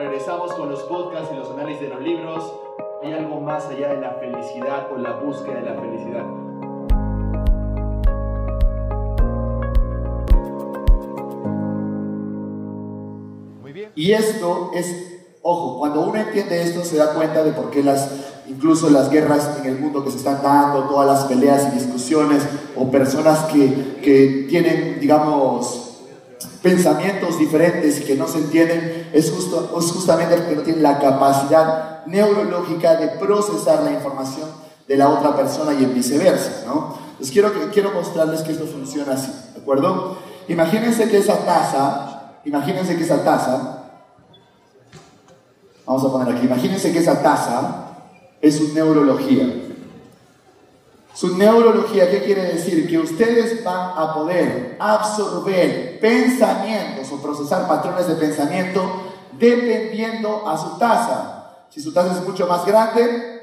Regresamos con los podcasts y los análisis de los libros. Hay algo más allá de la felicidad o la búsqueda de la felicidad. Muy bien. Y esto es, ojo, cuando uno entiende esto se da cuenta de por qué las, incluso las guerras en el mundo que se están dando, todas las peleas y discusiones, o personas que, que tienen, digamos, pensamientos diferentes y que no se entienden, es, justo, es justamente porque no tienen la capacidad neurológica de procesar la información de la otra persona y viceversa, ¿no? Entonces quiero, quiero mostrarles que esto funciona así, ¿de acuerdo? Imagínense que esa taza, imagínense que esa taza, vamos a poner aquí, imagínense que esa taza es su neurología. Su neurología, ¿qué quiere decir? Que ustedes van a poder absorber pensamientos o procesar patrones de pensamiento dependiendo a su tasa. Si su tasa es mucho más grande,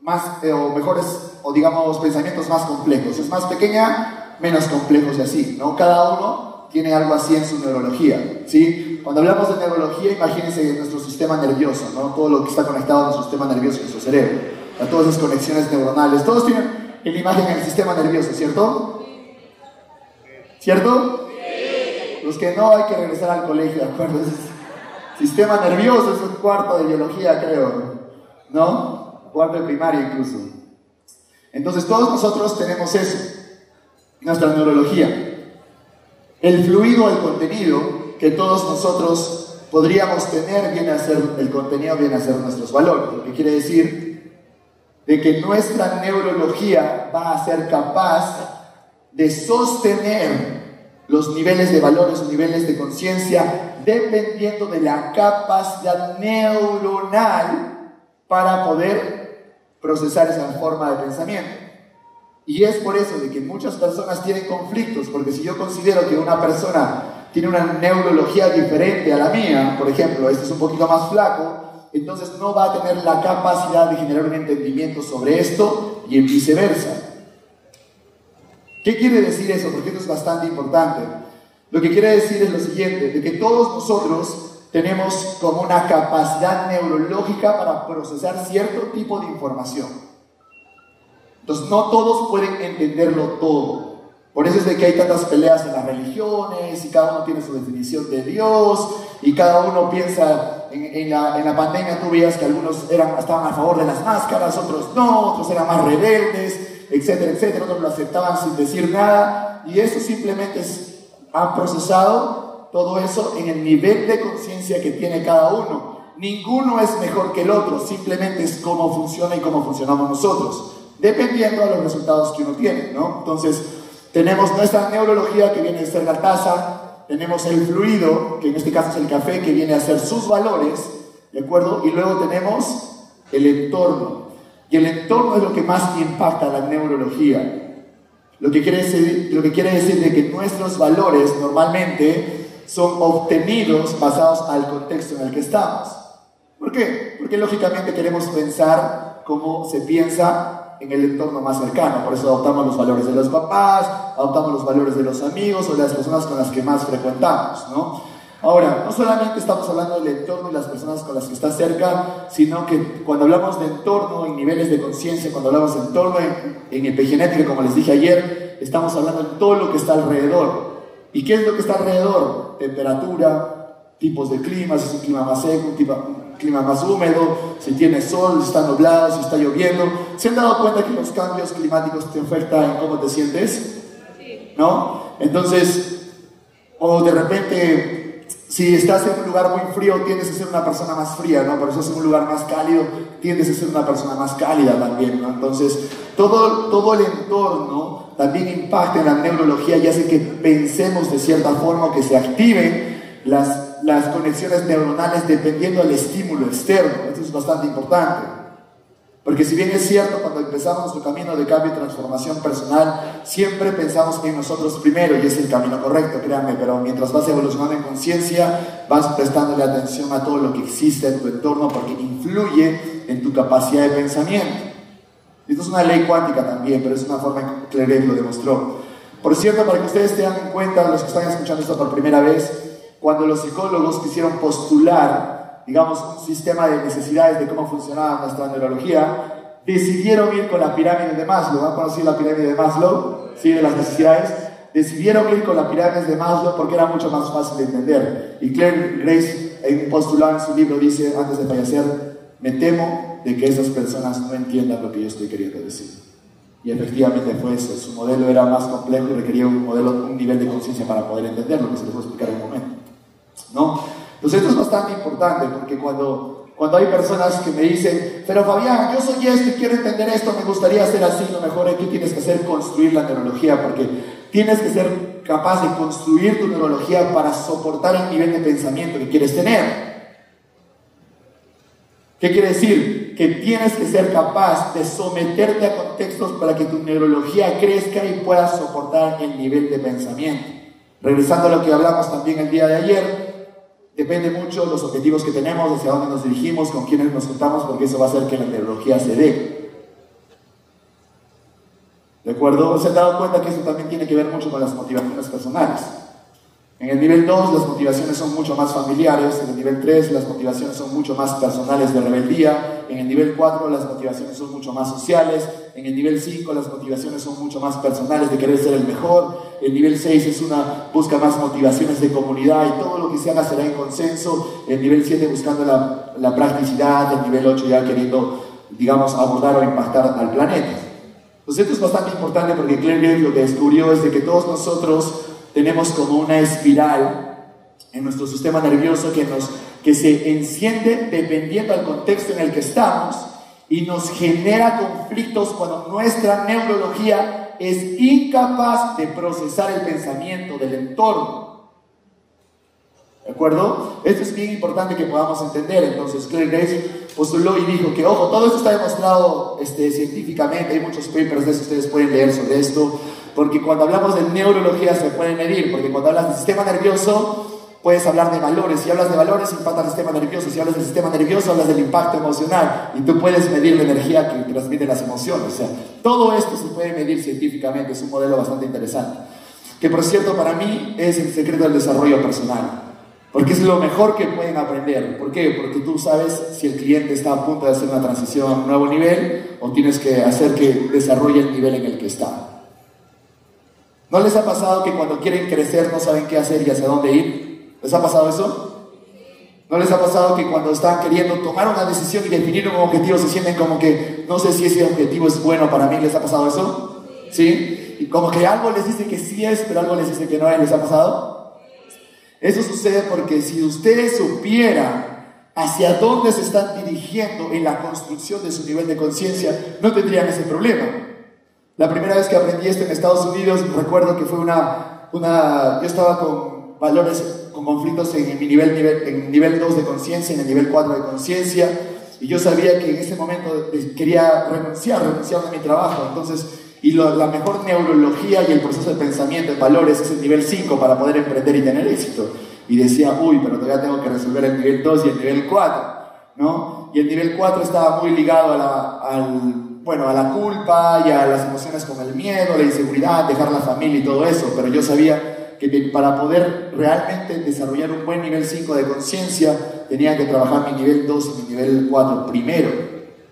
más eh, o mejores, o digamos, pensamientos más complejos. Si es más pequeña, menos complejos y así, ¿no? Cada uno tiene algo así en su neurología, ¿sí? Cuando hablamos de neurología, imagínense nuestro sistema nervioso, ¿no? Todo lo que está conectado a nuestro sistema nervioso y nuestro cerebro, a todas esas conexiones neuronales, todos tienen la imagen en el sistema nervioso, ¿cierto? ¿Cierto? Los que no hay que regresar al colegio, ¿de acuerdo? Sistema nervioso es un cuarto de biología, creo, ¿no? Cuarto de primaria incluso. Entonces todos nosotros tenemos eso, nuestra neurología. El fluido, el contenido que todos nosotros podríamos tener viene a ser, el contenido viene a ser nuestros valores, lo que quiere decir de que nuestra neurología va a ser capaz de sostener los niveles de valores niveles de conciencia dependiendo de la capacidad neuronal para poder procesar esa forma de pensamiento. Y es por eso de que muchas personas tienen conflictos, porque si yo considero que una persona tiene una neurología diferente a la mía, por ejemplo, este es un poquito más flaco, entonces no va a tener la capacidad de generar un entendimiento sobre esto y en viceversa. ¿Qué quiere decir eso? Porque esto es bastante importante. Lo que quiere decir es lo siguiente, de que todos nosotros tenemos como una capacidad neurológica para procesar cierto tipo de información. Entonces no todos pueden entenderlo todo. Por eso es de que hay tantas peleas en las religiones y cada uno tiene su definición de Dios y cada uno piensa en, en, la, en la, pandemia tú veías que algunos eran, estaban a favor de las máscaras, otros no, otros eran más rebeldes, etcétera, etcétera, otros lo aceptaban sin decir nada y eso simplemente es, han procesado todo eso en el nivel de conciencia que tiene cada uno. Ninguno es mejor que el otro, simplemente es cómo funciona y cómo funcionamos nosotros, dependiendo de los resultados que uno tiene, ¿no? Entonces, tenemos nuestra neurología que viene a ser la taza, tenemos el fluido, que en este caso es el café, que viene a ser sus valores, ¿de acuerdo? Y luego tenemos el entorno. Y el entorno es lo que más impacta la neurología. Lo que quiere decir, lo que quiere decir de que nuestros valores normalmente son obtenidos basados al contexto en el que estamos. ¿Por qué? Porque lógicamente queremos pensar cómo se piensa en el entorno más cercano. Por eso adoptamos los valores de los papás, adoptamos los valores de los amigos o de las personas con las que más frecuentamos, ¿no? Ahora, no solamente estamos hablando del entorno y las personas con las que está cerca, sino que cuando hablamos de entorno en niveles de conciencia, cuando hablamos de entorno en, en epigenética, como les dije ayer, estamos hablando de todo lo que está alrededor. ¿Y qué es lo que está alrededor? Temperatura, tipos de clima, si es un clima más seco, un, tipo, clima más húmedo, si tiene sol, si está nublado, si está lloviendo. ¿Se han dado cuenta que los cambios climáticos te afectan en cómo te sientes? ¿No? Entonces, o de repente, si estás en un lugar muy frío, tiendes a ser una persona más fría, ¿no? Pero si estás en un lugar más cálido, tiendes a ser una persona más cálida también, ¿no? Entonces, todo, todo el entorno también impacta en la neurología y hace que pensemos de cierta forma, que se activen las, las conexiones neuronales dependiendo del estímulo externo. Esto es bastante importante. Porque si bien es cierto, cuando empezamos nuestro camino de cambio y transformación personal, siempre pensamos en nosotros primero y es el camino correcto, créanme, pero mientras vas evolucionando en conciencia, vas prestándole atención a todo lo que existe en tu entorno porque influye en tu capacidad de pensamiento. Esto es una ley cuántica también, pero es una forma en que Claret lo demostró. Por cierto, para que ustedes tengan en cuenta, los que están escuchando esto por primera vez, cuando los psicólogos quisieron postular digamos, un sistema de necesidades de cómo funcionaba nuestra neurología, decidieron ir con la pirámide de Maslow. ¿Han conocido la pirámide de Maslow? Sí, de las necesidades. Decidieron ir con la pirámide de Maslow porque era mucho más fácil de entender. Y Claire Grace, postulado en su libro, dice, antes de fallecer, me temo de que esas personas no entiendan lo que yo estoy queriendo decir. Y efectivamente fue eso. Su modelo era más complejo y requería un modelo, un nivel de conciencia para poder entenderlo, que se les voy a explicar en un momento. ¿No? Entonces esto es bastante importante porque cuando, cuando hay personas que me dicen, pero Fabián, yo soy esto y quiero entender esto, me gustaría hacer así, lo mejor que tienes que hacer construir la neurología porque tienes que ser capaz de construir tu neurología para soportar el nivel de pensamiento que quieres tener. ¿Qué quiere decir? Que tienes que ser capaz de someterte a contextos para que tu neurología crezca y pueda soportar el nivel de pensamiento. Regresando a lo que hablamos también el día de ayer, depende mucho de los objetivos que tenemos, hacia dónde nos dirigimos, con quiénes nos juntamos, porque eso va a hacer que la neurología se dé. ¿De acuerdo? ¿Se han dado cuenta que eso también tiene que ver mucho con las motivaciones personales? En el nivel 2 las motivaciones son mucho más familiares, en el nivel 3 las motivaciones son mucho más personales de rebeldía, en el nivel 4 las motivaciones son mucho más sociales, en el nivel 5 las motivaciones son mucho más personales de querer ser el mejor, el nivel 6 es una busca más motivaciones de comunidad y todo lo que se haga será en consenso, el nivel 7 buscando la, la practicidad, el nivel 8 ya queriendo, digamos, abordar o impactar al planeta. Entonces esto es bastante importante porque Claire lo que descubrió es de que todos nosotros tenemos como una espiral en nuestro sistema nervioso que, nos, que se enciende dependiendo del contexto en el que estamos y nos genera conflictos cuando nuestra neurología es incapaz de procesar el pensamiento del entorno. ¿De acuerdo? Esto es bien importante que podamos entender. Entonces, Claire Grace postuló y dijo que, ojo, todo esto está demostrado este, científicamente, hay muchos papers de eso, ustedes pueden leer sobre esto. Porque cuando hablamos de neurología se puede medir, porque cuando hablas del sistema nervioso puedes hablar de valores. Si hablas de valores, impacta el sistema nervioso. Si hablas del sistema nervioso, hablas del impacto emocional. Y tú puedes medir la energía que transmiten las emociones. O sea, todo esto se puede medir científicamente. Es un modelo bastante interesante. Que por cierto, para mí es el secreto del desarrollo personal. Porque es lo mejor que pueden aprender. ¿Por qué? Porque tú sabes si el cliente está a punto de hacer una transición a un nuevo nivel o tienes que hacer que desarrolle el nivel en el que está. ¿No les ha pasado que cuando quieren crecer no saben qué hacer y hacia dónde ir? ¿Les ha pasado eso? ¿No les ha pasado que cuando están queriendo tomar una decisión y definir un objetivo se sienten como que no sé si ese objetivo es bueno para mí? ¿Les ha pasado eso? ¿Sí? Y como que algo les dice que sí es, pero algo les dice que no es. ¿Les ha pasado? Eso sucede porque si ustedes supieran hacia dónde se están dirigiendo en la construcción de su nivel de conciencia, no tendrían ese problema. La primera vez que aprendí esto en Estados Unidos, recuerdo que fue una, una yo estaba con valores, con conflictos en mi nivel, nivel, en nivel 2 de conciencia, en el nivel 4 de conciencia, y yo sabía que en ese momento quería renunciar, renunciar a mi trabajo, entonces, y la mejor neurología y el proceso de pensamiento en valores es el nivel 5 para poder emprender y tener éxito. Y decía, uy, pero todavía tengo que resolver el nivel 2 y el nivel 4, ¿no? Y el nivel 4 estaba muy ligado a la, al bueno, a la culpa y a las emociones con el miedo, la inseguridad, dejar la familia y todo eso, pero yo sabía que para poder realmente desarrollar un buen nivel 5 de conciencia, tenía que trabajar mi nivel 2 y mi nivel 4 primero,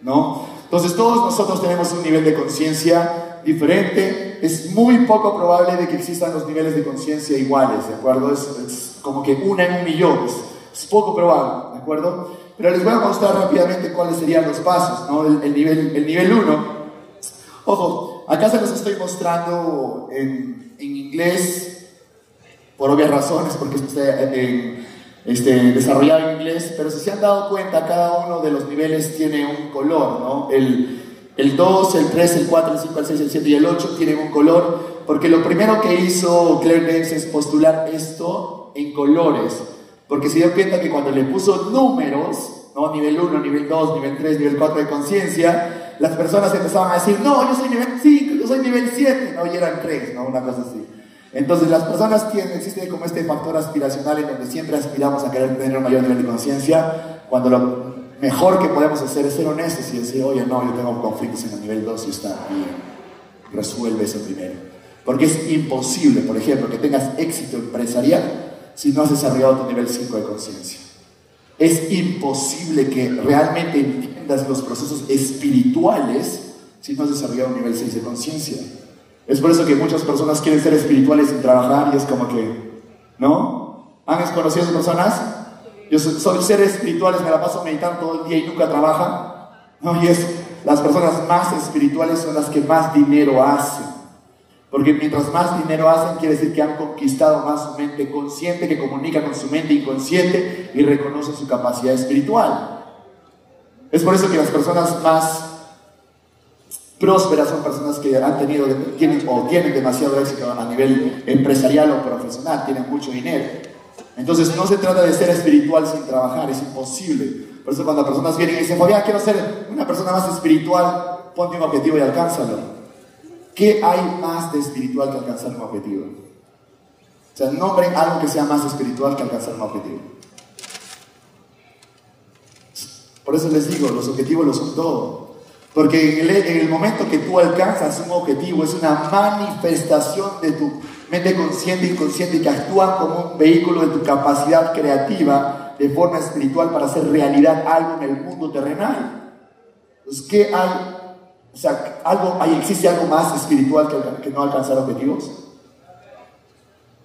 ¿no? Entonces todos nosotros tenemos un nivel de conciencia diferente, es muy poco probable de que existan los niveles de conciencia iguales, ¿de acuerdo? Es, como que una en un millón, es, es poco probable, ¿de acuerdo? Pero les voy a mostrar rápidamente cuáles serían los pasos, ¿no? El, nivel, el nivel 1. Ojo, acá se los estoy mostrando en, en inglés, por obvias razones, porque está en, este, desarrollado en inglés, pero si se han dado cuenta, cada uno de los niveles tiene un color, ¿no? El, el 2, el 3, el 4, el 5, el 6, el 7 y el 8 tienen un color, porque lo primero que hizo Claire Banks es postular esto en colores. Porque se dio cuenta que cuando le puso números, ¿no? nivel 1, nivel 2, nivel 3, nivel 4 de conciencia, las personas empezaban a decir, no, yo soy nivel 5, yo soy nivel 7, no, y eran 3, ¿no? una cosa así. Entonces las personas tienen, existe como este factor aspiracional en donde siempre aspiramos a querer tener un mayor nivel de conciencia, cuando lo mejor que podemos hacer es ser honestos y decir, oye, no, yo tengo conflictos en el nivel 2 y está bien, resuelve eso primero. Porque es imposible, por ejemplo, que tengas éxito empresarial si no has desarrollado tu nivel 5 de conciencia. es imposible que realmente entiendas los procesos espirituales si no has desarrollado un nivel 6 de conciencia. Es por eso que muchas personas quieren ser espirituales sin trabajar y es como que, ¿no? ¿Han conocido a esas personas? Yo soy, seres espirituales, me la paso meditando todo el día y nunca trabajan. No, y es, las personas más espirituales son las que más dinero hacen. Porque mientras más dinero hacen, quiere decir que han conquistado más su mente consciente, que comunica con su mente inconsciente y reconoce su capacidad espiritual. Es por eso que las personas más prósperas son personas que han tenido, tienen, o tienen demasiado éxito a nivel empresarial o profesional, tienen mucho dinero. Entonces no se trata de ser espiritual sin trabajar, es imposible. Por eso cuando personas vienen y dicen, Fabián, quiero ser una persona más espiritual, ponte un objetivo y alcánzalo. ¿Qué hay más de espiritual que alcanzar un objetivo? O sea, nombren algo que sea más espiritual que alcanzar un objetivo. Por eso les digo, los objetivos lo son todo. Porque en el, en el, momento que tú alcanzas un objetivo es una manifestación de tu mente consciente e inconsciente que actúan como un vehículo de tu capacidad creativa de forma espiritual para hacer realidad algo en el mundo terrenal. Entonces, ¿qué hay o sea, algo, ¿existe algo más espiritual que, no alcanzar objetivos?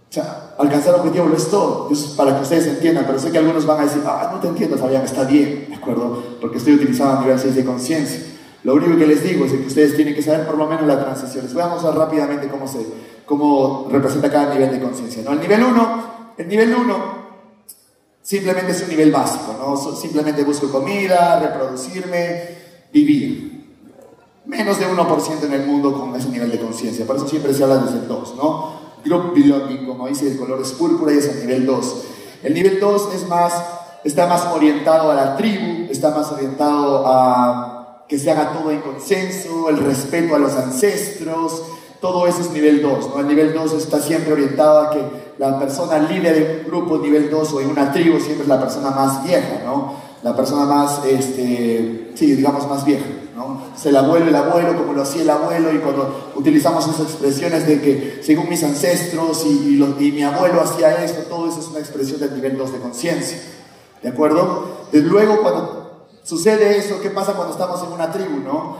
O sea, alcanzar objetivos lo es todo, es para que ustedes entiendan, pero sé que algunos van a decir, ah, no te entiendo, Fabián, está bien, ¿de acuerdo? Porque estoy utilizando nivel 6 de conciencia. Lo único que les digo es que ustedes tienen que saber por lo menos la transición. Les voy a mostrar rápidamente cómo, se, cómo representa cada nivel de conciencia. ¿no? El nivel 1, el nivel 1 simplemente es un nivel básico, ¿no? Simplemente busco comida, reproducirme, vivir menos de 1% en el mundo con ese nivel de conciencia. Por eso siempre se habla desde el 2, ¿no? Group belonging, como dice, el color es púrpura y es el nivel 2. El nivel 2 es más, está más orientado a la tribu, está más orientado a que se haga todo en consenso, el respeto a los ancestros, todo eso es nivel 2, ¿no? El nivel 2 está siempre orientado a que la persona líder de un grupo nivel 2 o en una tribu siempre es la persona más vieja, ¿no? La persona más, este, sí, digamos más vieja. ¿no? Es el abuelo, el abuelo, como lo hacía el abuelo, y cuando utilizamos esas expresiones de que según mis ancestros y, mi abuelo hacía esto, todo eso es una expresión del nivel 2 de conciencia. ¿De acuerdo? Desde luego, cuando sucede eso, ¿qué pasa cuando estamos en una tribu, no?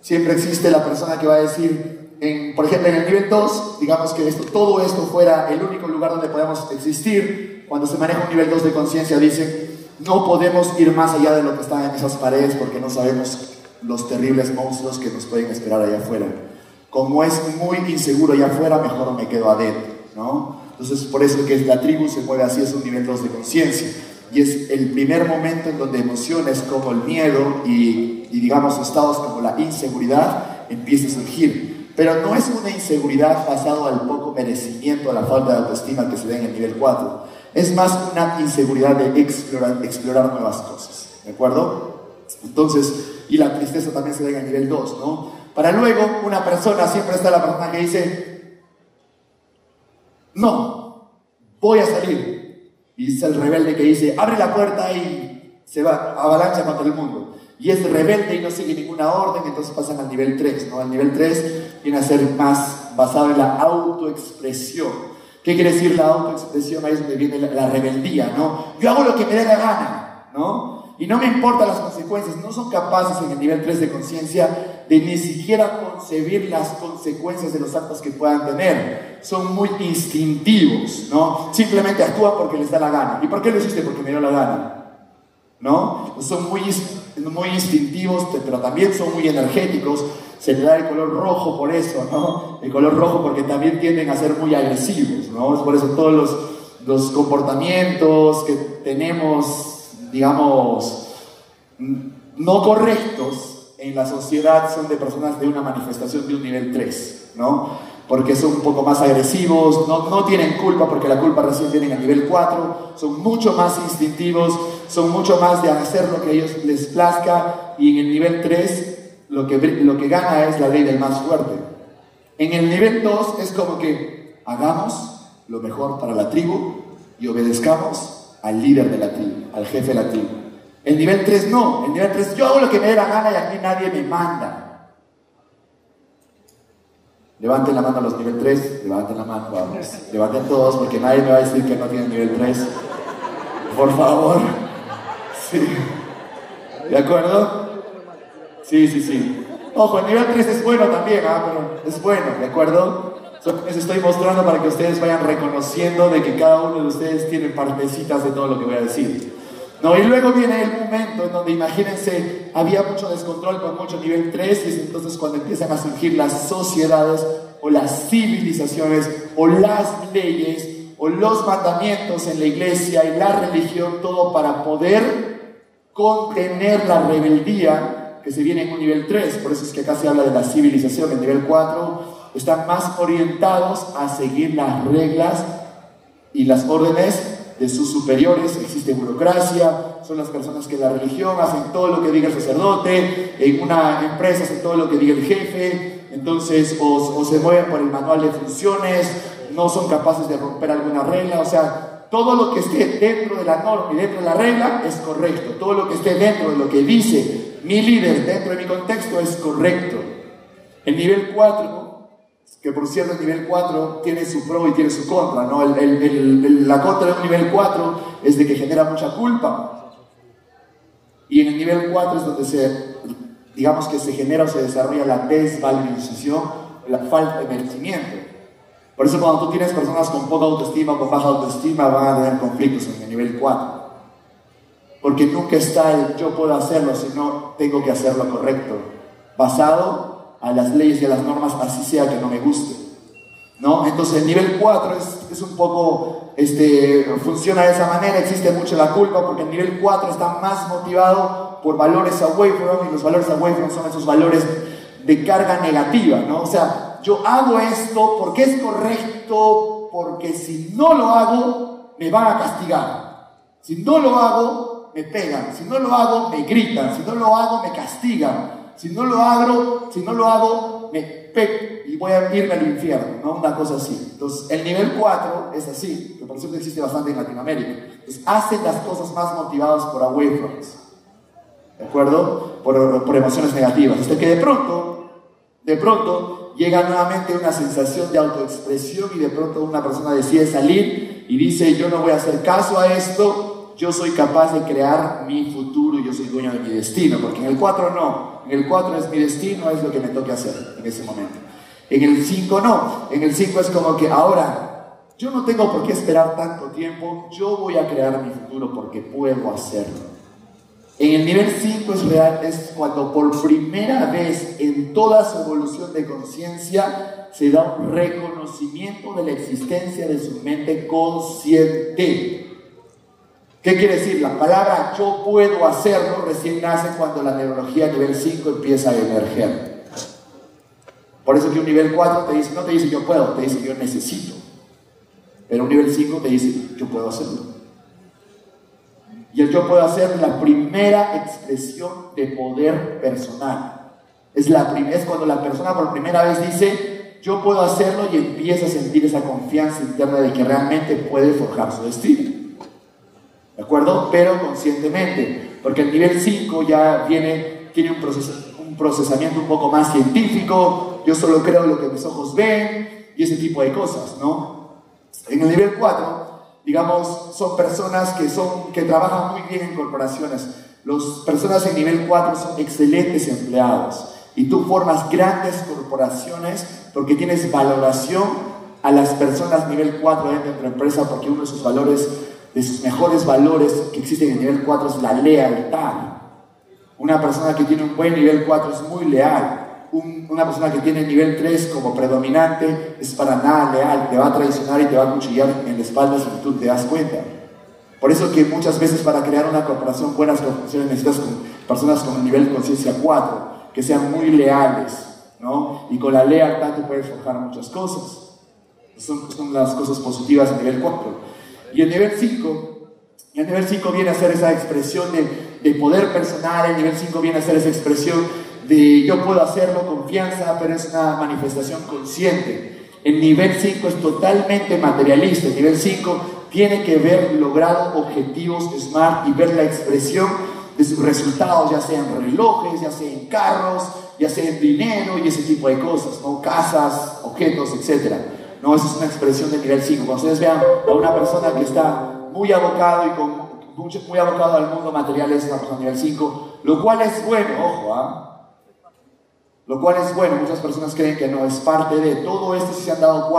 Siempre existe la persona que va a decir, en, por ejemplo, en el nivel 2, digamos que esto, todo esto fuera el único lugar donde podemos existir, cuando se maneja un nivel 2 de conciencia, dicen, no podemos ir más allá de lo que está en esas paredes porque no sabemos los terribles monstruos que nos pueden esperar allá afuera. Como es muy inseguro allá afuera, mejor me quedo adentro, ¿no? Entonces, por eso que la tribu se mueve así, es un nivel 2 de conciencia. Y es el primer momento en donde emociones como el miedo y, y, digamos, estados como la inseguridad empiezan a surgir. Pero no es una inseguridad basada al poco merecimiento, a la falta de autoestima que se ve en el nivel 4. Es más una inseguridad de explorar, explorar nuevas cosas. ¿De acuerdo? Entonces, y la tristeza también se da en el nivel 2, ¿no? Para luego, una persona, siempre está la persona que dice, no, voy a salir. Y es el rebelde que dice, abre la puerta y se va, avalancha contra el mundo. Y es rebelde y no sigue ninguna orden, entonces pasan al nivel 3, ¿no? El nivel 3 viene a ser más basado en la autoexpresión. ¿Qué quiere decir la autoexpresión? Ahí es donde viene la, la rebeldía, ¿no? Yo hago lo que me dé la gana, ¿no? Y no me importan las consecuencias, no son capaces en el nivel 3 de conciencia de ni siquiera concebir las consecuencias de los actos que puedan tener. Son muy instintivos, ¿no? Simplemente actúan porque les da la gana. ¿Y por qué lo hiciste? Porque me dio la gana. ¿No? Son muy, muy instintivos, pero también son muy energéticos. Se le da el color rojo por eso, ¿no? El color rojo porque también tienden a ser muy agresivos, ¿no? Es por eso todos los, los comportamientos que tenemos digamos, no correctos en la sociedad son de personas de una manifestación de un nivel 3, ¿no? Porque son un poco más agresivos, no, no tienen culpa porque la culpa recién viene a nivel 4, son mucho más instintivos, son mucho más de hacer lo que a ellos les plazca y en el nivel 3 lo que, lo que gana es la ley del más fuerte. En el nivel 2 es como que hagamos lo mejor para la tribu y obedezcamos al líder de la tribu, al jefe de la tribu. El nivel 3 no, el nivel 3 yo hago lo que me dé la gana y aquí nadie me manda. Levanten la mano a los nivel 3, levanten la mano, vamos. Levanten todos porque nadie me va a decir que no tiene nivel 3. Por favor. Sí. ¿De acuerdo? Sí, sí, sí. Ojo, el nivel 3 es bueno también, ¿ah? pero es bueno, ¿de acuerdo? Les estoy mostrando para que ustedes vayan reconociendo de que cada uno de ustedes tiene partecitas de todo lo que voy a decir. No, y luego viene el momento en donde, imagínense, había mucho descontrol con mucho nivel 3 y es entonces cuando empiezan a surgir las sociedades o las civilizaciones o las leyes o los mandamientos en la iglesia y la religión, todo para poder contener la rebeldía que se viene en un nivel 3. Por eso es que acá se habla de la civilización. En nivel 4 están más orientados a seguir las reglas y las órdenes de sus superiores, existe burocracia, son las personas que la religión hacen todo lo que diga el sacerdote, en una empresa hacen todo lo que diga el jefe, entonces o, se mueven por el manual de funciones, no son capaces de romper alguna regla, o sea, todo lo que esté dentro de la norma y dentro de la regla es correcto, todo lo que esté dentro de lo que dice mi líder dentro de mi contexto es correcto. El nivel 4 que por cierto el nivel 4 tiene su pro y tiene su contra, ¿no? la contra de un nivel 4 es de que genera mucha culpa. Y en el nivel 4 es donde se, digamos que se genera o se desarrolla la desvalorización, la falta de merecimiento. Por eso cuando tú tienes personas con poca autoestima o con baja autoestima van a tener conflictos en el nivel 4. Porque nunca está el yo puedo hacerlo, sino tengo que hacerlo correcto. Basado a las leyes y a las normas, así sea que no me guste. ¿No? Entonces el nivel 4 es, un poco, este, funciona de esa manera, existe mucho la culpa porque el nivel 4 está más motivado por valores away from y los valores away from son esos valores de carga negativa, ¿no? O sea, yo hago esto porque es correcto, porque si no lo hago, me van a castigar. Si no lo hago, me pegan. Si no lo hago, me gritan. Si no lo hago, me castigan. Si no lo hago, si no lo hago, me pego y voy a irme al infierno, ¿no? Una cosa así. Entonces, el nivel 4 es así, que por cierto existe bastante en Latinoamérica. Entonces, hacen las cosas más motivadas por away ¿De acuerdo? Por, por emociones negativas. Hasta que de pronto, de pronto, llega nuevamente una sensación de autoexpresión y de pronto una persona decide salir y dice, yo no voy a hacer caso a esto, yo soy capaz de crear mi futuro y yo soy dueño de mi destino, porque en el 4 no, en el 4 es mi destino, es lo que me toque hacer en ese momento. En el 5 no, en el 5 es como que ahora, yo no tengo por qué esperar tanto tiempo, yo voy a crear mi futuro porque puedo hacerlo. En el nivel 5 es cuando por primera vez en toda su evolución de conciencia se da un reconocimiento de la existencia de su mente consciente. ¿Qué quiere decir? La palabra yo puedo hacerlo recién nace cuando la neurología nivel 5 empieza a emerger. Por eso que un nivel 4 te dice, no te dice yo puedo, te dice yo necesito. Pero un nivel 5 te dice yo puedo hacerlo. Y el yo puedo hacer la primera expresión de poder personal. Es, la es cuando la persona por primera vez dice yo puedo hacerlo y empieza a sentir esa confianza interna de que realmente puede forjar su destino. ¿De acuerdo? Pero conscientemente, porque el nivel 5 ya viene, tiene un, un procesamiento un poco más científico, yo solo creo lo que mis ojos ven y ese tipo de cosas, ¿no? En el nivel 4, digamos, son personas que, son, que trabajan muy bien en corporaciones. Las personas en nivel 4 son excelentes empleados y tú formas grandes corporaciones porque tienes valoración a las personas nivel 4 dentro de tu empresa porque uno de sus valores de sus mejores valores que existen en el nivel 4 es la lealtad. Una persona que tiene un buen nivel 4 es muy leal. una persona que tiene nivel 3 como predominante es para nada leal, te va a traicionar y te va a cuchillar en la espalda si tú te das cuenta. Por eso que muchas veces para crear una corporación, buenas corporaciones, necesitas personas con un nivel de conciencia 4, que sean muy leales, ¿no? Y con la lealtad te puedes forjar muchas cosas. Son, son las cosas positivas a nivel 4. Y el nivel 5, el nivel 5 viene a ser esa expresión de, poder personal, el nivel 5 viene a ser esa expresión de yo puedo hacerlo, confianza, pero es una manifestación consciente. El nivel 5 es totalmente materialista. El nivel 5 tiene que ver logrado objetivos SMART y ver la expresión de sus resultados, ya sean relojes, ya sean carros, ya sea en dinero y ese tipo de cosas, ¿no? casas, objetos, etcétera. No, esa es una expresión de nivel 5. Cuando ustedes vean a una persona que está muy abocado y con muy abocado al mundo material, es una persona nivel 5, lo cual es bueno, ojo, ¿ah? Lo cual es bueno, muchas personas creen que no es parte de todo esto, si se han dado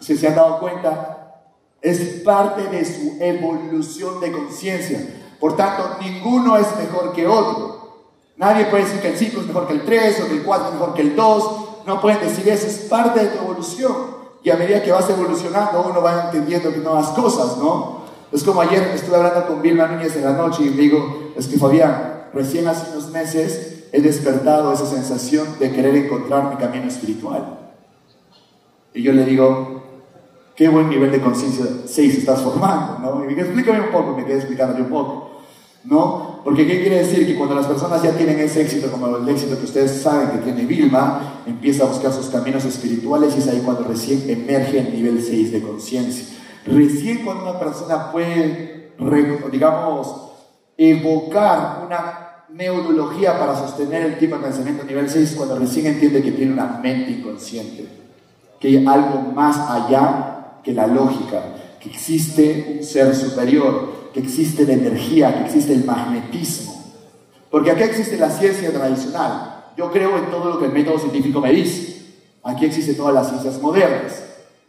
si se han dado cuenta, es parte de su evolución de conciencia. Por tanto, ninguno es mejor que otro. Nadie puede decir que el 5 es mejor que el 3 o que el 4 es mejor que el 2. No pueden decir eso, es parte de tu evolución. Y a medida que vas evolucionando, uno va entendiendo nuevas cosas, ¿no? Es como ayer estuve hablando con Vilma Núñez en la noche y le digo, es que Fabián, recién hace unos meses he despertado esa sensación de querer encontrar mi camino espiritual. Y yo le digo, qué buen nivel de conciencia 6 estás formando, ¿no? Y me dice, explícame un poco, me quedé un poco, ¿no? Porque ¿qué quiere decir? Que cuando las personas ya tienen ese éxito, como el éxito que ustedes saben que tiene Vilma, empieza a buscar sus caminos espirituales y es ahí cuando recién emerge el nivel 6 de conciencia. Recién cuando una persona puede, digamos, evocar una neurología para sostener el tipo de pensamiento nivel 6, cuando recién entiende que tiene una mente inconsciente, que hay algo más allá que la lógica, que existe un ser superior, que existe la energía, que existe el magnetismo. Porque acá existe la ciencia tradicional. Yo creo en todo lo que el método científico me dice. Aquí existen todas las ciencias modernas.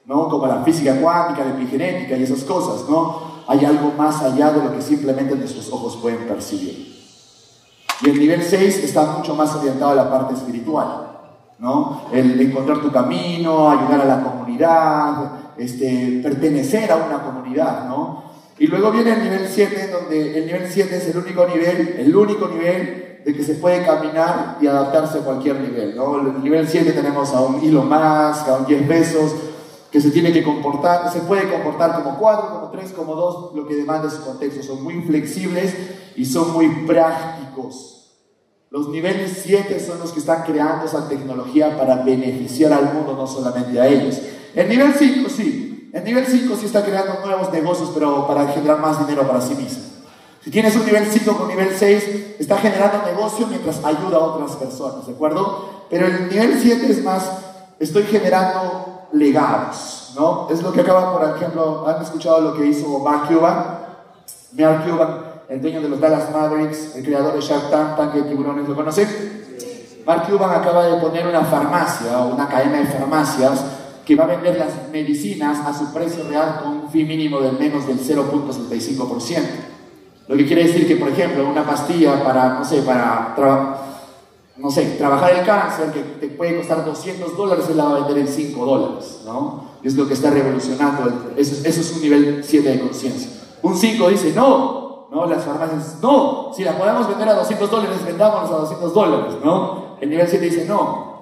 ¿no? Como la física cuántica, la epigenética y esas cosas, ¿no? Hay algo más allá de lo que simplemente nuestros ojos pueden percibir. Y el nivel 6 está mucho más orientado a la parte espiritual, ¿no? El encontrar tu camino, ayudar a la comunidad, este, pertenecer a una comunidad, ¿no? Y luego viene el nivel 7, donde el nivel 7 es el único nivel, el único nivel de que se puede caminar y adaptarse a cualquier nivel, ¿no? El nivel 7 tenemos a un hilo más, a un 10 pesos, que se tiene que comportar, se puede comportar como cuatro, como tres, como dos, lo que demanda su contexto. Son muy flexibles y son muy prácticos. Los niveles 7 son los que están creando esa tecnología para beneficiar al mundo, no solamente a ellos. El nivel 5 sí, el nivel 5 sí está creando nuevos negocios, pero para generar más dinero para sí mismo. Si tienes un nivel 5 con nivel 6, está generando negocio mientras ayuda a otras personas, ¿de acuerdo? Pero el nivel 7 es más, estoy generando legados, ¿no? Es lo que acaba, por ejemplo, ¿han escuchado lo que hizo Mark Cuban? Mark Cuban, el dueño de los Dallas Mavericks, el creador de Shark Tank, Tanque de Tiburones, ¿lo conocen? Mark Cuban acaba de poner una farmacia, una cadena de farmacias, que va a vender las medicinas a su precio real con un fin mínimo de menos del 0.65%. Lo que quiere decir que, por ejemplo, una pastilla para, no sé, para no sé, trabajar el cáncer, que te puede costar 200 dólares, él la va a vender en 5 dólares, ¿no? Es lo que está revolucionando, eso, eso es un nivel 7 de conciencia. Un 5 dice, no, ¿no? Las farmacias, no, si la podemos vender a 200 dólares, vendámonos a 200 dólares, ¿no? El nivel 7 dice, no,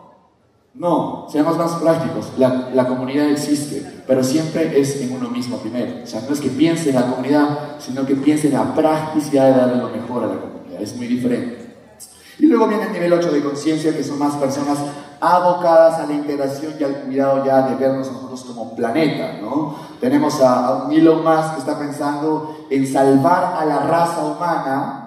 no, seamos más prácticos, la, la comunidad existe, pero siempre es en uno mismo primero. O sea, no es que piense en la comunidad, sino que piense en la practicidad de darle lo mejor a la comunidad, es muy diferente. Y luego viene el nivel 8 de conciencia, que son más personas abocadas a la integración y al cuidado ya de vernos nosotros como planeta, ¿no? Tenemos a, un Elon Musk que está pensando en salvar a la raza humana,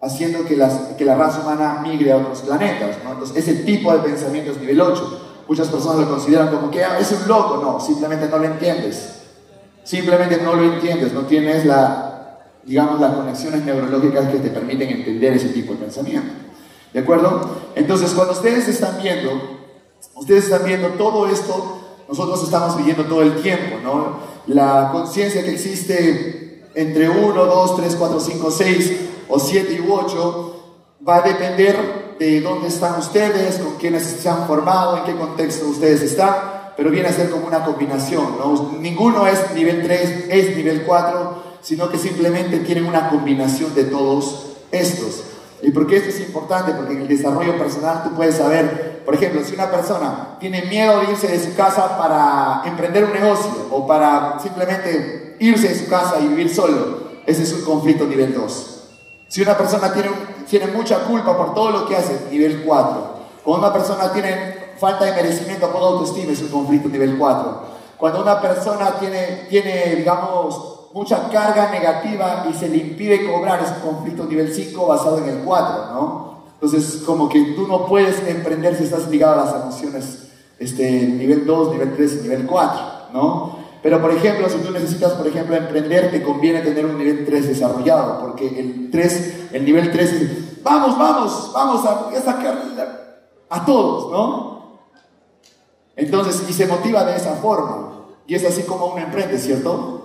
haciendo que, la raza humana migre a otros planetas. Entonces, ese tipo de pensamiento es nivel 8. Muchas personas lo consideran como que ah, es un loco, no, simplemente no lo entiendes. Simplemente no lo entiendes, no tienes la, digamos, las conexiones neurológicas que te permiten entender ese tipo de pensamiento. ¿De acuerdo? Entonces, cuando ustedes están viendo, ustedes están viendo todo esto, nosotros estamos viviendo todo el tiempo, ¿no? La conciencia que existe entre 1, 2, 3, 4, 5, 6 o 7 y 8 va a depender de dónde están ustedes, con quiénes se han formado, en qué contexto ustedes están, pero viene a ser como una combinación, ¿no? Ninguno es nivel 3, es nivel 4, sino que simplemente tienen una combinación de todos estos. ¿Y por qué esto es importante? Porque en el desarrollo personal tú puedes saber, por ejemplo, si una persona tiene miedo de irse de su casa para emprender un negocio o para simplemente irse de su casa y vivir solo, ese es un conflicto nivel 2. Si una persona tiene, tiene mucha culpa por todo lo que hace, nivel 4. Cuando una persona tiene falta de merecimiento por autoestima, es un conflicto nivel 4. Cuando una persona tiene, tiene digamos, mucha carga negativa y se le impide cobrar, es un conflicto nivel 5 basado en el 4, ¿no? Entonces, como que tú no puedes emprender si estás ligado a las emociones este, nivel 2, nivel 3 y nivel 4, ¿no? Pero, por ejemplo, si tú necesitas, por ejemplo, emprender, te conviene tener un nivel 3 desarrollado, porque el 3, el nivel 3 es, vamos, vamos, vamos a, sacar a todos, ¿no? Entonces, y se motiva de esa forma. Y es así como uno emprende, ¿cierto?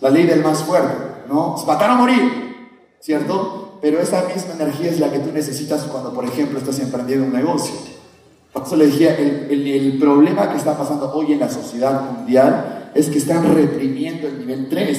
La ley del más fuerte, ¿no? Se matar a morir, ¿cierto? Pero esa misma energía es la que tú necesitas cuando, por ejemplo, estás emprendiendo un negocio. Por eso le decía, el, el problema que está pasando hoy en la sociedad mundial es que están reprimiendo el nivel 3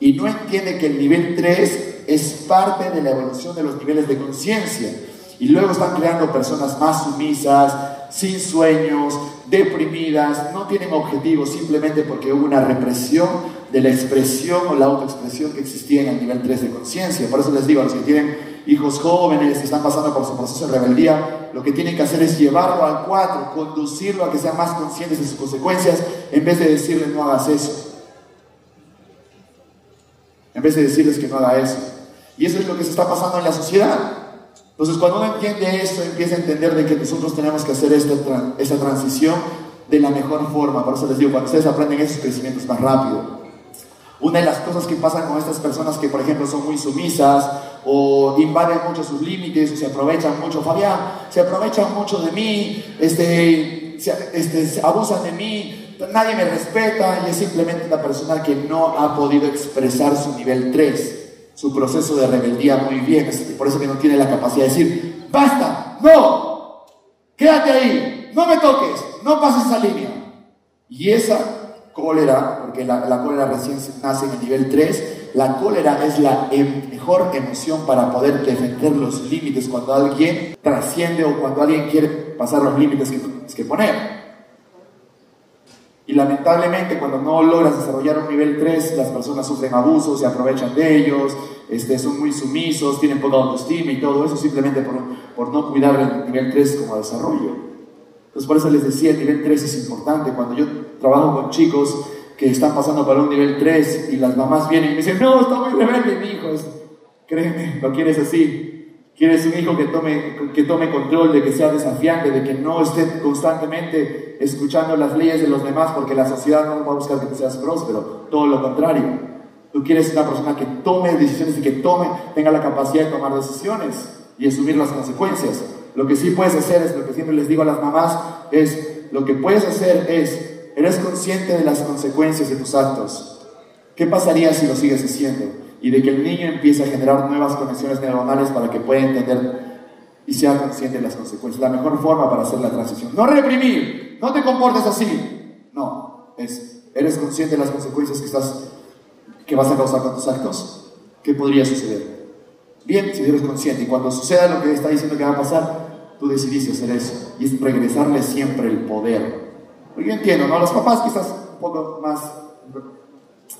y no entiende que el nivel 3 es parte de la evolución de los niveles de conciencia. Y luego están creando personas más sumisas, sin sueños, deprimidas, no tienen objetivos simplemente porque hubo una represión de la expresión o la autoexpresión que existía en el nivel 3 de conciencia. Por eso les digo a los que tienen hijos jóvenes y están pasando por su proceso de rebeldía, lo que tienen que hacer es llevarlo al 4, conducirlo a que sean más conscientes de sus consecuencias, en vez de decirles no hagas eso. En vez de decirles que no haga eso. Y eso es lo que se está pasando en la sociedad. Entonces, cuando uno entiende esto, empieza a entender de que nosotros tenemos que hacer esta, esta transición de la mejor forma. Por eso les digo, cuando ustedes aprenden esos crecimientos más rápido. Una de las cosas que pasan con estas personas que, por ejemplo, son muy sumisas o invaden mucho sus límites o se aprovechan mucho, Fabián, se aprovechan mucho de mí, este, este, se abusan de mí, nadie me respeta y es simplemente una persona que no ha podido expresar su nivel 3 su proceso de rebeldía muy bien, por eso que no tiene la capacidad de decir, basta, no, quédate ahí, no me toques, no pases esa línea. Y esa cólera, porque la, cólera recién nace en el nivel 3, la cólera es la em, mejor emoción para poder defender los límites cuando alguien trasciende o cuando alguien quiere pasar los límites que tienes que poner. Y lamentablemente cuando no logras desarrollar un nivel 3, las personas sufren abusos, se aprovechan de ellos, este, son muy sumisos, tienen poca autoestima y todo eso simplemente por, por no cuidar el nivel 3 como desarrollo. Entonces por eso les decía, el nivel 3 es importante. Cuando yo trabajo con chicos que están pasando para un nivel 3 y las mamás vienen y me dicen, no, está muy rebelde mi hijo, créeme, lo quieres así, Quieres un hijo que tome, que tome control, de que sea desafiante, de que no esté constantemente escuchando las leyes de los demás, porque la sociedad no va a buscar que tú seas próspero, todo lo contrario. Tú quieres una persona que tome decisiones y que tome, tenga la capacidad de tomar decisiones y asumir las consecuencias. Lo que sí puedes hacer es lo que siempre les digo a las mamás, es lo que puedes hacer es, eres consciente de las consecuencias de tus actos. ¿Qué pasaría si lo sigues haciendo? y de que el niño empiece a generar nuevas conexiones neuronales para que pueda entender y sea consciente de las consecuencias. La mejor forma para hacer la transición. No reprimir, no te comportes así. No, es, eres consciente de las consecuencias que, estás, que vas a causar con tus actos. ¿Qué podría suceder? Bien, si eres consciente y cuando suceda lo que está diciendo que va a pasar, tú decidiste hacer eso. Y es regresarle siempre el poder. Yo entiendo, ¿no? Los papás quizás un poco más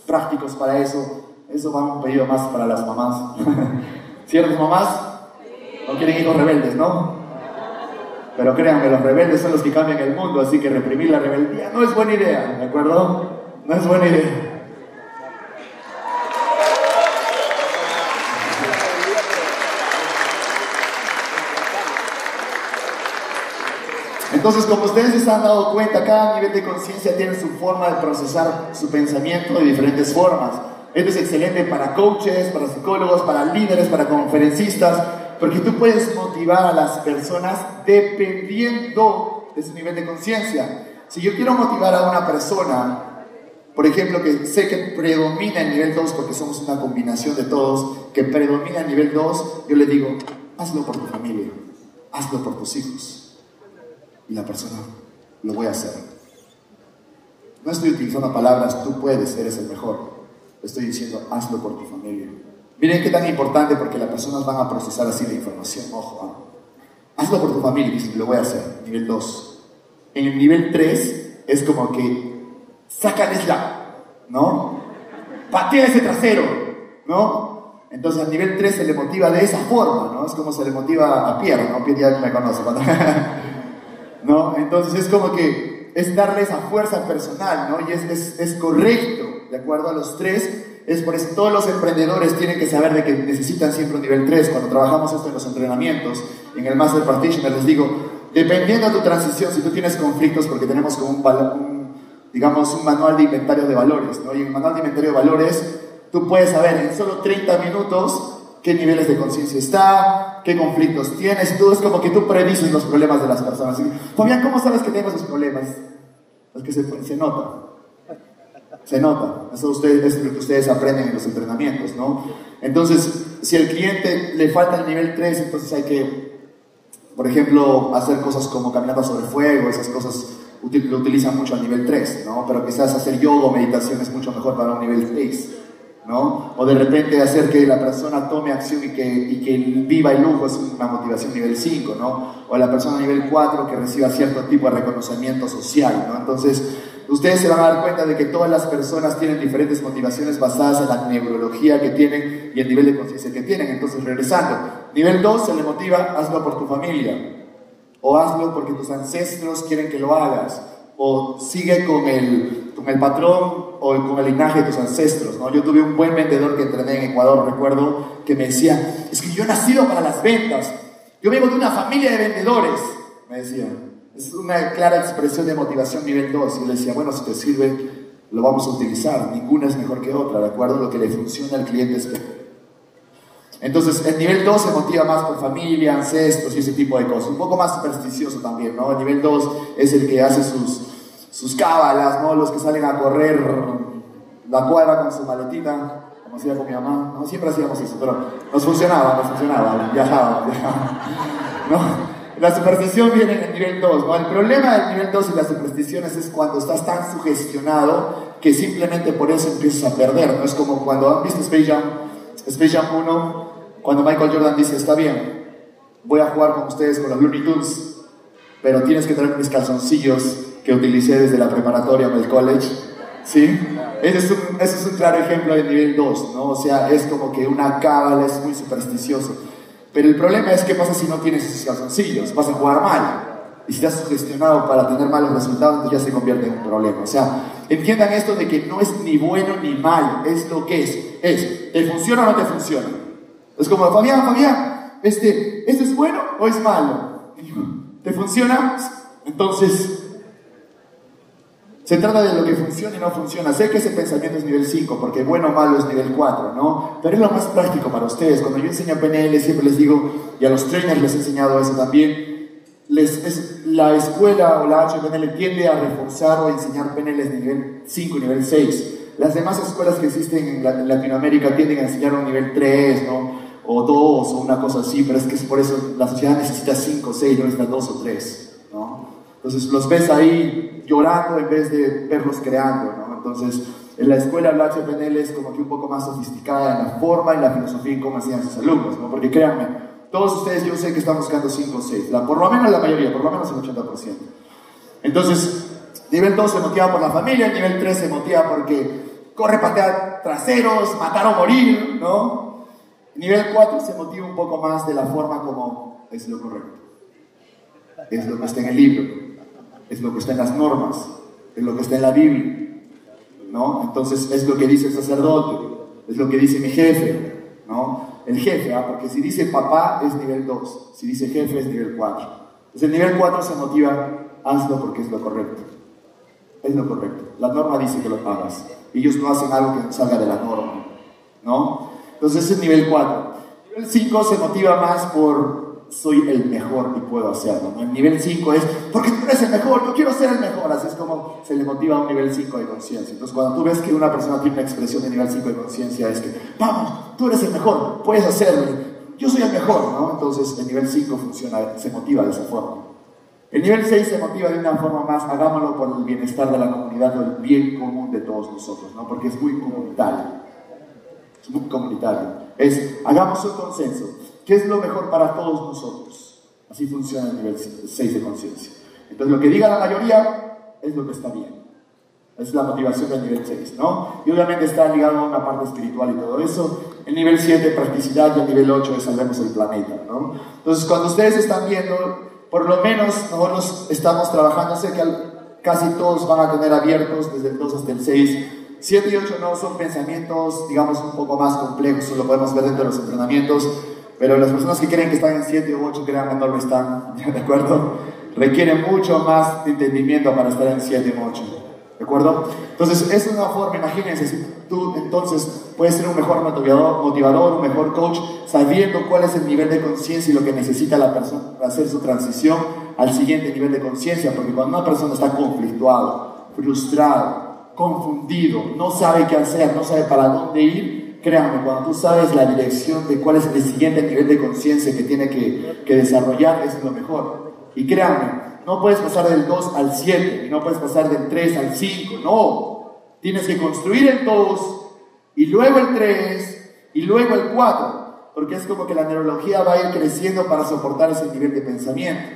prácticos para eso, eso va un pedido más para las mamás. ¿Cierto, mamás? No quieren hijos rebeldes, ¿no? Pero créanme, los rebeldes son los que cambian el mundo, así que reprimir la rebeldía no es buena idea, ¿de acuerdo? No es buena idea. Entonces, como ustedes se han dado cuenta, cada nivel de conciencia tiene su forma de procesar su pensamiento de diferentes formas. Esto es excelente para coaches, para psicólogos, para líderes, para conferencistas, porque tú puedes motivar a las personas dependiendo de su nivel de conciencia. Si yo quiero motivar a una persona, por ejemplo, que sé que predomina el nivel 2, porque somos una combinación de todos, que predomina el nivel 2, yo le digo, hazlo por tu familia, hazlo por tus hijos. Y la persona, lo voy a hacer. No estoy utilizando palabras, tú puedes, eres el mejor estoy diciendo, hazlo por tu familia. Miren qué tan importante porque las personas van a procesar así la información. Ojo, ¿ah? hazlo por tu familia. Dice, lo voy a hacer. Nivel 2. En el nivel 3 es como que, sácalesla, ¿no? Patea ese trasero, ¿no? Entonces al nivel 3 se le motiva de esa forma, ¿no? Es como se le motiva a Pierre, ¿no? Pierre ya me conoce, ¿no? Entonces es como que es darle esa fuerza personal, ¿no? Y es, es, es correcto de acuerdo a los tres. Es por eso todos los emprendedores tienen que saber de que necesitan siempre un nivel 3. Cuando trabajamos esto en los entrenamientos, en el Master Practitioner, les digo, dependiendo de tu transición, si tú tienes conflictos, porque tenemos como un, digamos, un manual de inventario de valores, ¿no? Y en el manual de inventario de valores, tú puedes saber en solo 30 minutos qué niveles de conciencia está, qué conflictos tienes, todo es como que tú predices los problemas de las personas. Fabián, ¿cómo sabes que tengo esos problemas? Es que se, se nota. Se nota. Eso ustedes, es lo que ustedes aprenden en los entrenamientos, ¿no? Entonces, si al cliente le falta el nivel 3, entonces hay que, por ejemplo, hacer cosas como caminata sobre fuego, esas cosas lo utilizan mucho al nivel 3, ¿no? Pero quizás hacer yoga o meditación es mucho mejor para un nivel 6, ¿no? O de repente hacer que la persona tome acción y que, y que viva el lujo es una motivación nivel 5, ¿no? O la persona nivel 4 que reciba cierto tipo de reconocimiento social, ¿no? Entonces, ustedes se van a dar cuenta de que todas las personas tienen diferentes motivaciones basadas en la neurología que tienen y el nivel de conciencia que tienen. Entonces, regresando, nivel 2 se le motiva, hazlo por tu familia o hazlo porque tus ancestros quieren que lo hagas, o sigue con el, con el patrón o con el linaje de tus ancestros. ¿no? Yo tuve un buen vendedor que entrené en Ecuador, recuerdo, que me decía, es que yo he nacido para las ventas, yo vengo de una familia de vendedores, me decía. Es una clara expresión de motivación nivel 2. Y yo le decía, bueno, si te sirve, lo vamos a utilizar. Ninguna es mejor que otra, ¿de acuerdo? Lo que le funciona al cliente es entonces, el nivel 2 se motiva más por familia, ancestros y ese tipo de cosas. Un poco más supersticioso también, ¿no? El nivel 2 es el que hace sus, sus cábalas, ¿no? Los que salen a correr la cuadra con su maletita, como hacía con mi mamá. No, siempre hacíamos eso, pero nos funcionaba, nos funcionaba, viajaba, viajaba. ¿no? La superstición viene en el nivel 2, ¿no? El problema del nivel 2 y las supersticiones es cuando estás tan sugestionado que simplemente por eso empiezas a perder, ¿no? Es como cuando han visto Space Jam, Space Jam 1, cuando Michael Jordan dice, está bien, voy a jugar con ustedes con los Looney Tunes, pero tienes que traer mis calzoncillos que utilicé desde la preparatoria en el college, ¿sí? Ese es, un, claro ejemplo de nivel 2, ¿no? O sea, es como que una cábala, es muy supersticioso. Pero el problema es qué pasa si no tienes esos calzoncillos, vas a jugar mal. Y si estás sugestionado para tener malos resultados, ya se convierte en un problema. O sea, entiendan esto de que no es ni bueno ni malo, es lo que es. Es, ¿te funciona o no te funciona? Es como, Fabián, Fabián, este, ¿esto es bueno o es malo? ¿Te funciona? Entonces, se trata de lo que funciona y no funciona. Sé que ese pensamiento es nivel 5, porque bueno o malo es nivel 4, ¿no? Pero es lo más práctico para ustedes. Cuando yo enseño PNL, siempre les digo, y a los trainers les he enseñado eso también, les, es, la escuela o la HPNL tiende a reforzar o enseñar PNL nivel 5, nivel 6. Las demás escuelas que existen en, Latinoamérica tienden a enseñar un nivel 3, ¿no? o 2 o una cosa así, pero es que es por eso la sociedad necesita 5 o 6, no necesita 2 o 3. ¿no? Entonces los ves ahí llorando en vez de verlos creando. ¿no? Entonces en la escuela la HPNL es como que un poco más sofisticada en la forma, en la filosofía y cómo enseñan sus alumnos, ¿no? porque créanme, todos ustedes yo sé que están buscando 5 o 6, por lo menos la mayoría, por lo menos el 80%. Entonces, nivel 2 se motiva por la familia, nivel 3 se motiva porque corre, patea traseros, matar o morir, ¿no? Nivel 4 se motiva un poco más de la forma como es lo correcto. Es lo que está en el libro, es lo que está en las normas, es lo que está en la Biblia. ¿no? Entonces es lo que dice el sacerdote, es lo que dice mi jefe, ¿no? El jefe, ¿ah? porque si dice papá es nivel 2, si dice jefe es nivel 4. Entonces el nivel 4 se motiva, hazlo porque es lo correcto. Es lo correcto. La norma dice que lo hagas. Ellos no hacen algo que salga de la norma, ¿no? Entonces es nivel 4. El 5 se motiva más por soy el mejor y puedo hacerlo. El nivel 5 es porque tú eres el mejor, yo quiero ser el mejor. Así es como se le motiva a un nivel 5 de conciencia. Entonces cuando tú ves que una persona tiene una expresión de nivel 5 de conciencia es que, vamos, tú eres el mejor, puedes hacerlo. Yo soy el mejor, ¿no? Entonces el nivel 5 funciona, se motiva de esa forma. El nivel 6 se motiva de una forma más, hagámoslo por el bienestar de la comunidad o el bien común de todos nosotros, ¿no? Porque es muy comunitario muy comunitario. Es, hagamos un consenso. ¿Qué es lo mejor para todos nosotros? Así funciona el nivel 6 de conciencia. Entonces, lo que diga la mayoría es lo que está bien. Es la motivación del nivel 6, ¿no? Y obviamente está ligado a una parte espiritual y todo eso. El nivel 7, practicidad, y el nivel 8 es salvemos el planeta, ¿no? Entonces, cuando ustedes están viendo, por lo menos nosotros estamos trabajando, sé que casi todos van a tener abiertos desde el 2 hasta el 6 7 y 8 no son pensamientos, digamos, un poco más complejos, lo podemos ver dentro de los entrenamientos, pero las personas que creen que están en 7 u 8, crean que no lo están, ¿de acuerdo? Requieren mucho más entendimiento para estar en 7 u 8, ¿De acuerdo? Entonces, es una forma, imagínense, si tú entonces puedes ser un mejor motivador, motivador, un mejor coach, sabiendo cuál es el nivel de conciencia y lo que necesita la persona para hacer su transición al siguiente nivel de conciencia, porque cuando una persona está conflictuado, frustrado, confundido, no sabe qué hacer, no sabe para dónde ir, créanme, cuando tú sabes la dirección de cuál es el siguiente nivel de conciencia que tiene que, desarrollar, es lo mejor. Y créanme, no puedes pasar del 2 al 7, y no puedes pasar del 3 al 5, no. Tienes que construir el 2, y luego el 3, y luego el 4, porque es como que la neurología va a ir creciendo para soportar ese nivel de pensamiento.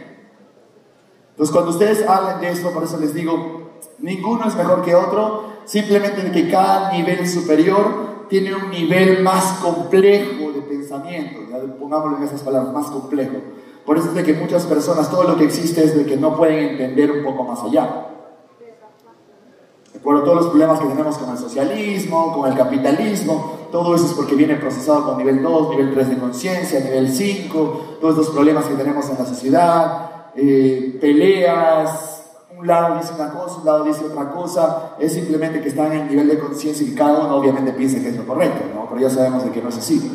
Entonces, cuando ustedes hablen de esto, por eso les digo, ninguno es mejor que otro, simplemente que cada nivel superior tiene un nivel más complejo de pensamiento, pongámoslo en esas palabras, más complejo. Por eso es de que muchas personas, todo lo que existe es de que no pueden entender un poco más allá. De acuerdo, todos los problemas que tenemos con el socialismo, con el capitalismo, todo eso es porque viene procesado con nivel 2, nivel 3 de conciencia, nivel 5, todos los problemas que tenemos en la sociedad, eh, peleas, un lado dice una cosa, un lado dice otra cosa, es simplemente que están en el nivel de conciencia y cada uno obviamente piensa que es lo correcto, ¿no? pero ya sabemos de que no es así,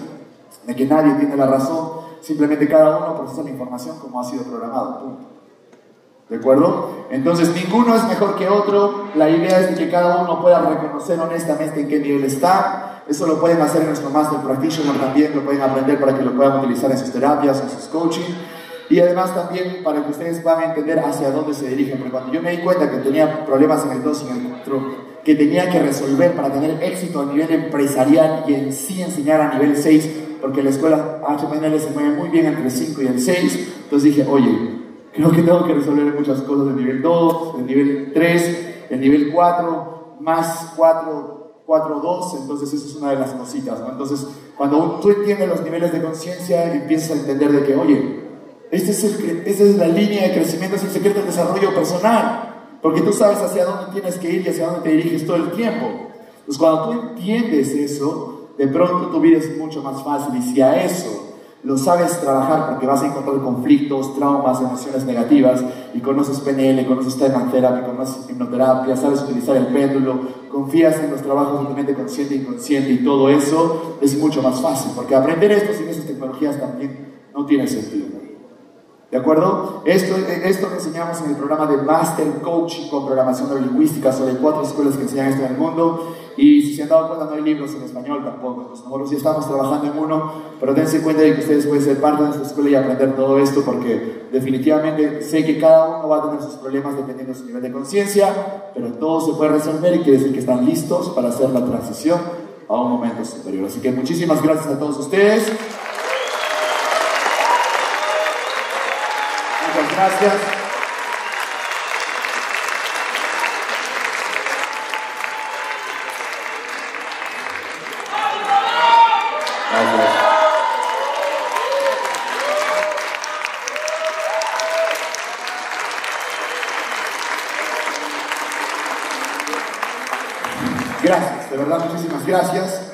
de que nadie tiene la razón simplemente cada uno procesa la información como ha sido programado. Punto. ¿De acuerdo? Entonces ninguno es mejor que otro. La idea es que cada uno pueda reconocer honestamente en qué nivel está. Eso lo pueden hacer en nuestro Master Practitioner también, lo pueden aprender para que lo puedan utilizar en sus terapias, en sus coaching. Y además también para que ustedes puedan entender hacia dónde se dirigen. Porque cuando yo me di cuenta que tenía problemas en el 2 y en el 4, que tenía que resolver para tener éxito a nivel empresarial y en sí enseñar a nivel 6, porque la escuela HPNL se mueve muy bien entre el 5 y el 6. Entonces dije, oye, creo que tengo que resolver muchas cosas del nivel 2, del nivel 3, el nivel 4, más 4, 4, 2. Entonces, eso es una de las cositas. ¿no? Entonces, cuando tú entiendes los niveles de conciencia, empiezas a entender de que, oye, este es esta es la línea de crecimiento, es el secreto del desarrollo personal. Porque tú sabes hacia dónde tienes que ir y hacia dónde te diriges todo el tiempo. Entonces, cuando tú entiendes eso, de pronto tu vida es mucho más fácil. Y si a eso lo sabes trabajar porque vas a encontrar conflictos, traumas, emociones negativas y conoces PNL, conoces Time conoces hipnoterapia, sabes utilizar el péndulo, confías en los trabajos de mente consciente e inconsciente y todo eso, es mucho más fácil porque aprender esto sin esas tecnologías también no tiene sentido. ¿De acuerdo? Esto, esto enseñamos en el programa de Master Coaching con Programación Neurolingüística. Son cuatro escuelas que enseñan esto en el mundo. Y si se han dado cuenta, no hay libros en español tampoco. Nosotros sí estamos trabajando en uno, pero dense cuenta de que ustedes pueden ser parte de nuestra escuela y aprender todo esto, porque definitivamente sé que cada uno va a tener sus problemas dependiendo de su nivel de conciencia, pero todo se puede resolver y quiere decir que están listos para hacer la transición a un momento superior. Así que muchísimas gracias a todos ustedes. Gracias. Gracias, de verdad, muchísimas gracias.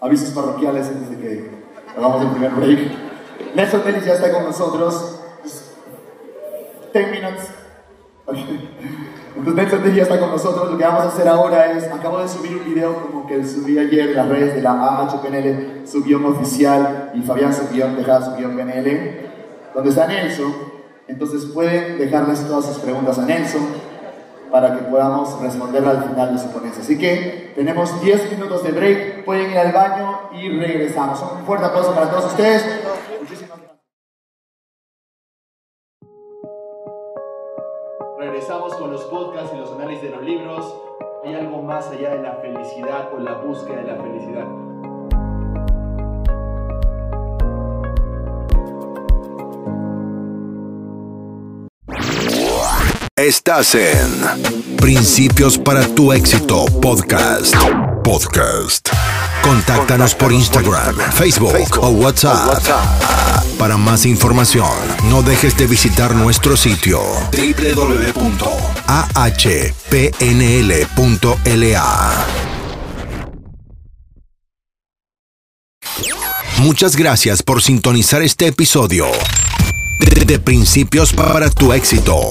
Avisos parroquiales antes de que hagamos el primer break. Nelson Ellis ya está con nosotros. 10 minutos. Entonces Nelson ya está con nosotros. Lo que vamos a hacer ahora es, acabo de subir un video como que subí ayer en las redes de la AHPNL, su guion oficial, y Fabián su guion, dejaba su guion PNL, donde está Nelson. Entonces pueden dejarles todas sus preguntas a Nelson para que podamos responderla al final de su ponencia. Así que tenemos 10 minutos de break, pueden ir al baño y regresamos. Un fuerte aplauso para todos ustedes. Los podcasts y los análisis de los libros. Hay algo más allá de la felicidad o la búsqueda de la felicidad. Estás en Principios para tu éxito podcast. Podcast. Contáctanos por Instagram, Facebook o WhatsApp. Para más información, no dejes de visitar nuestro sitio www.ahpnl.la. Muchas gracias por sintonizar este episodio de, Principios para tu éxito